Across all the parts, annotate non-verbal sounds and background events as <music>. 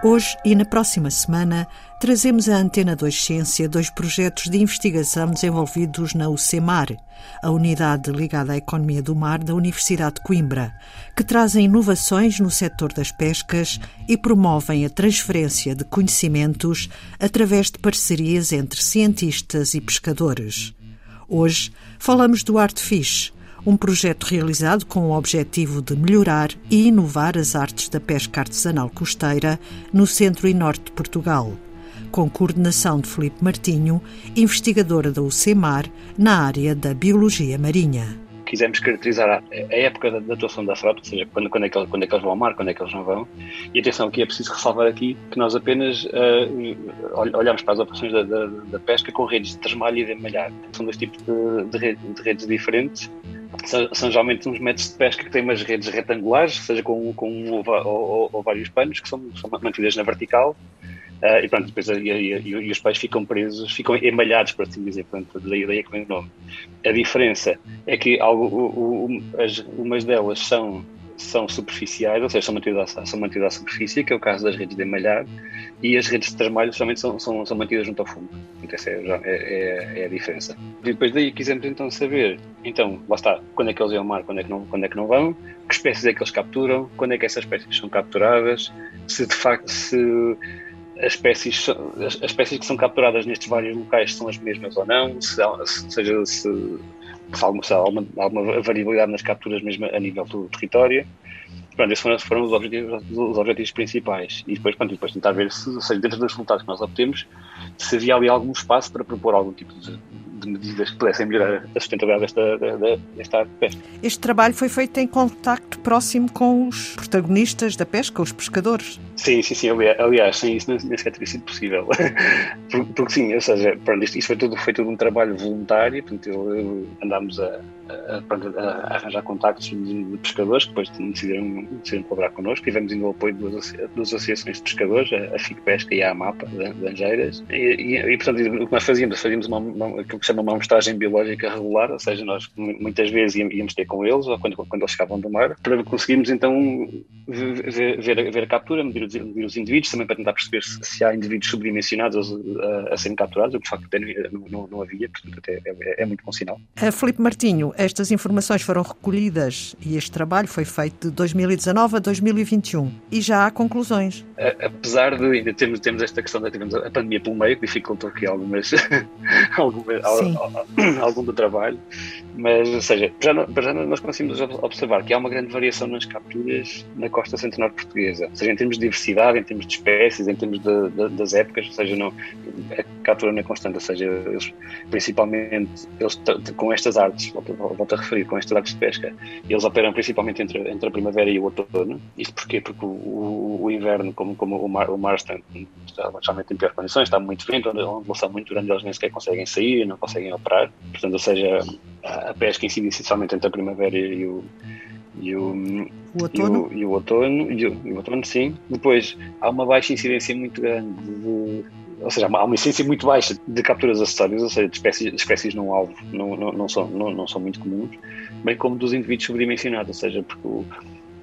Hoje e na próxima semana trazemos à Antena 2 Ciência dois projetos de investigação desenvolvidos na UCEMAR, a unidade ligada à economia do mar da Universidade de Coimbra, que trazem inovações no setor das pescas e promovem a transferência de conhecimentos através de parcerias entre cientistas e pescadores. Hoje falamos do Artfish, um projeto realizado com o objetivo de melhorar e inovar as artes da pesca artesanal costeira no centro e norte de Portugal, com coordenação de Felipe Martinho, investigadora da UCEMAR na área da biologia marinha quisemos caracterizar a, época da, da, atuação da frota, ou seja, quando, quando, é que, quando é que eles vão ao mar, quando é que eles não vão. E atenção, aqui é preciso ressalvar aqui que nós apenas uh, olhamos para as operações da, da, da, pesca com redes de trasmalho e de malhar. São dois tipos de, de, de redes diferentes. São, geralmente uns métodos de pesca que têm umas redes retangulares, seja com, com um ou, ou, ou vários panos, que são, são mantidas na vertical, Uh, e pronto, depois e, e, e, os pais ficam presos, ficam emalhados, por assim dizer, portanto, daí, daí é que vem o nome. A diferença é que algo, o, o, as, umas delas são, são superficiais, ou seja, são mantidas, à, são mantidas à superfície, que é o caso das redes de emalhar, e as redes de trasmalho somente são, são, são mantidas junto ao fundo. Então, essa é, é, é, é, a diferença. E depois daí quisemos então saber, então, lá está, quando é que eles iam ao mar, quando é que não, quando é que não vão, que espécies é que eles capturam, quando é que essas espécies são capturadas, se de facto, se as espécies, as, espécies que são capturadas nestes vários locais são as mesmas ou não, se, se seja se, se, alguma, alguma, alguma, variabilidade nas capturas mesmo a nível do território. Pronto, esses foram, foram os, objetivos, os objetivos principais. E depois, pronto, depois tentar ver se, seja, dentro dos resultados que nós obtemos, se havia ali algum espaço para propor algum tipo de, de medidas que pudessem melhorar a sustentabilidade desta, desta arte de pesca. Este trabalho foi feito em contacto próximo com os protagonistas da pesca, os pescadores. Sim, sim, sim. Aliás, sem isso nem sequer teria sido possível. <laughs> porque, porque, sim, ou seja, pronto, isto, isto foi, tudo, foi tudo um trabalho voluntário, portanto, eu, eu andámos a, a, a, arranjar contactos de, de, pescadores que depois decidiram, decidiram colaborar connosco. Tivemos ainda o apoio de duas, duas associações de pescadores, a, a FIC Pesca e a AMAPA, de, de Angeiras. E, e, e, portanto, o que nós fazíamos, fazíamos uma, uma, aquilo que se chama uma amostragem biológica regular, ou seja, nós muitas vezes íamos ter com eles, ou quando, quando eles chegavam do mar, para conseguirmos então ver, ver, ver a captura, medir os, indivíduos, também para tentar perceber se, se há indivíduos subdimensionados a, a, serem capturados, o que de facto não, não, não havia, portanto é, é, é, muito bom sinal. A Felipe Martinho, estas informações foram recolhidas e este trabalho foi feito de 2019 a 2021 e já há conclusões. A, apesar de ainda termos, termos esta questão da tivemos a pandemia pelo meio, que dificultou aqui algumas, <laughs> algumas algum do trabalho, mas, ou seja, já, já nós conseguimos observar que há uma grande variação nas capturas na costa centenária portuguesa, ou seja, em termos de diversidade, em termos de espécies, em termos de, de, das épocas, ou seja, não, a captura não é constante, ou seja, eles, principalmente eles, com estas artes, volto, volto, a referir, com estas artes de pesca, eles operam principalmente entre, entre a primavera e o outono. Isto porquê? Porque o, o, o inverno, como, como o mar, o mar está, está realmente em piores condições, está muito vento, onde, são muito grande, eles nem sequer conseguem sair, não conseguem operar. Portanto, ou seja, a pesca incide essencialmente entre a primavera e o, e o, o outono? E o, e o outono, e o, e o, outono, sim. Depois, há uma baixa incidência muito grande de, ou seja, há uma incidência muito baixa de capturas acessórias, ou seja, de espécies, de espécies não alvo, não, não, não, são, não, não são muito comuns, bem como dos indivíduos subdimensionados, ou seja, porque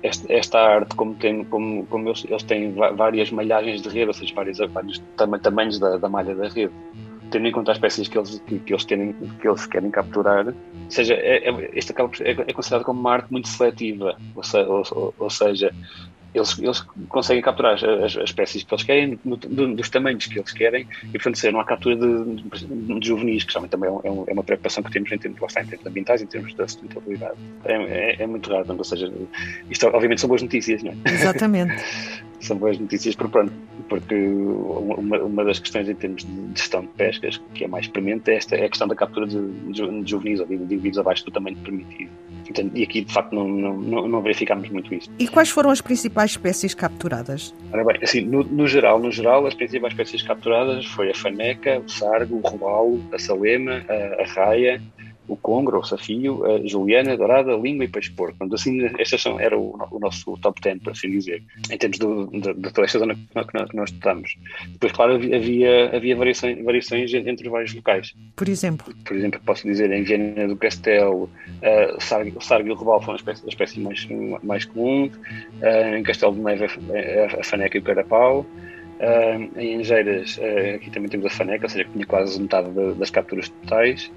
esta, esta arte, como, tem, como, como eles, eles têm várias malhagens de rede, ou seja, vários, vários tamanhos da, da malha da rede, tendo em conta as espécies que eles, que, que eles, querem, que eles querem capturar, ou seja, é, é, este é, é considerado como uma arte muito seletiva, ou, se, ou, ou seja, eles, eles conseguem capturar as, as, espécies que eles querem, no, dos tamanhos que eles querem, e portanto não há captura de, de, de juvenis, que também é, um, é, uma preocupação que temos em termos, lá está, em termos ambientais, em termos da sustentabilidade. É, é, é muito raro, ou seja, isto obviamente são boas notícias, não é? Exatamente. <laughs> são boas notícias por pronto, porque uma, uma das questões em termos de gestão de pescas que é mais premente é, esta, é a questão da captura de, de, juvenis ou de indivíduos abaixo do tamanho permitido. e aqui, de facto, não, não, não verificámos muito isso. E quais foram as principais espécies capturadas? Ora bem, assim, no, no, geral, no geral, as principais espécies capturadas foi a faneca, o sargo, o robalo, a salema, a, a raia, o congro, o safio, a juliana, a dourada, a língua e peixe porco. Portanto, assim, estas são, era o, o, nosso top 10, por assim dizer, em termos do, de, de, toda esta zona que nós, que nós estudamos. Depois, claro, havia, havia variações, variações entre vários locais. Por exemplo? Por exemplo, posso dizer, em Viana do Castelo, uh, e o Robal foram a espécie, a espécie mais, mais comum, uh, em Castelo de Neve a, a faneca e o carapau, Uh, em Angeiras, uh, aqui também temos a Faneca, ou seja, que tinha quase metade de, das capturas totais.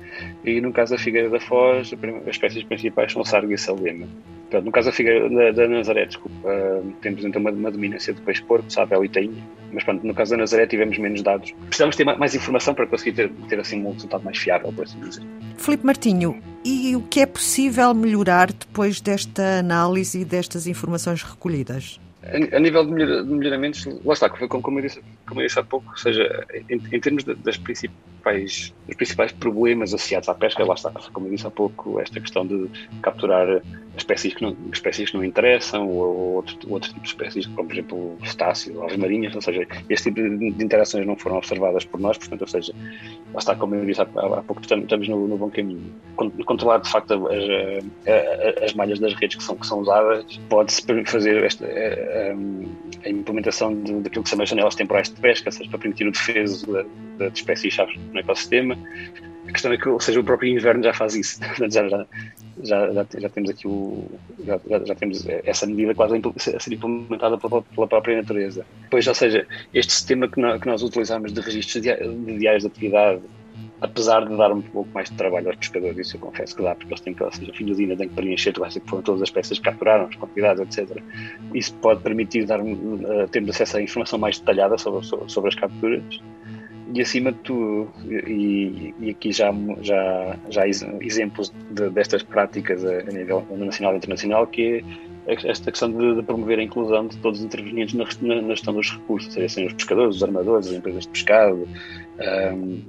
E no caso da Figueira da Foz, as espécies principais são o Sargo e a. Portanto, no caso da Figueira da, da Nazaré, desculpa, uh, temos então uma, uma dominância de peixe-porco, Sabel e Tainha. Mas pronto, no caso da Nazaré tivemos menos dados. Precisamos ter mais informação para conseguir ter, ter assim um resultado mais fiável, por assim dizer. Filipe Martinho, e o que é possível melhorar depois desta análise e destas informações recolhidas? A, nível de, melhoramentos, lá está, como eu disse, como eu disse há pouco, ou seja, em, em termos das principais, dos principais problemas associados à pesca, lá está, como eu disse há pouco, esta questão de capturar espécies que não, espécies que não interessam ou outro, outro tipo de espécies, como por exemplo cetáceos, aves marinhas, ou seja, este tipo de interações não foram observadas por nós, portanto, ou seja, lá está, como eu disse há, há pouco, estamos no, no, bom caminho. Controlar de facto as, as, as, malhas das redes que são, que são usadas, pode-se fazer esta, a, a, implementação daquilo que se chama janelas temporais de pesca, seja, para permitir o defeso de, de espécies-chave no ecossistema. A questão é que, ou seja, o próprio inverno já faz isso. <laughs> já, já, já, já, temos aqui o. Já, já, temos essa medida quase a ser implementada pela, própria natureza. Pois, ou seja, este sistema que nós utilizamos de registros de diários de atividade, apesar de dar um pouco mais de trabalho aos pescadores, isso eu confesso que dá, porque eles têm que, ou seja, do dia têm que preencher tudo que foram todas as peças que capturaram, as quantidades, etc. Isso pode permitir dar, uh, termos acesso à informação mais detalhada sobre, sobre, as capturas e acima de tudo, e, e, aqui já, já, já exemplos de, destas práticas a, a, nível nacional e internacional, que é esta questão de, de promover a inclusão de todos os intervenientes na, na, gestão dos recursos, seja os pescadores, os armadores, as empresas de pescado, um,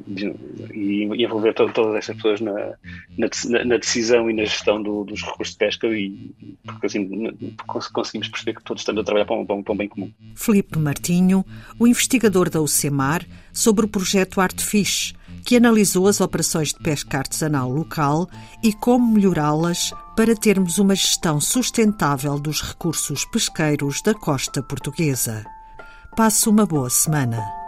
e, e, envolver to, todas essas pessoas na, na, na, decisão e na gestão do, dos recursos de pesca, e, porque assim conseguimos perceber que todos estamos a trabalhar para um, para um, bem comum. Felipe Martinho, o investigador da UCEMAR, sobre o projeto Artfish, que analisou as operações de pesca artesanal local e como melhorá-las para termos uma gestão sustentável dos recursos pesqueiros da costa portuguesa. Passe uma boa semana.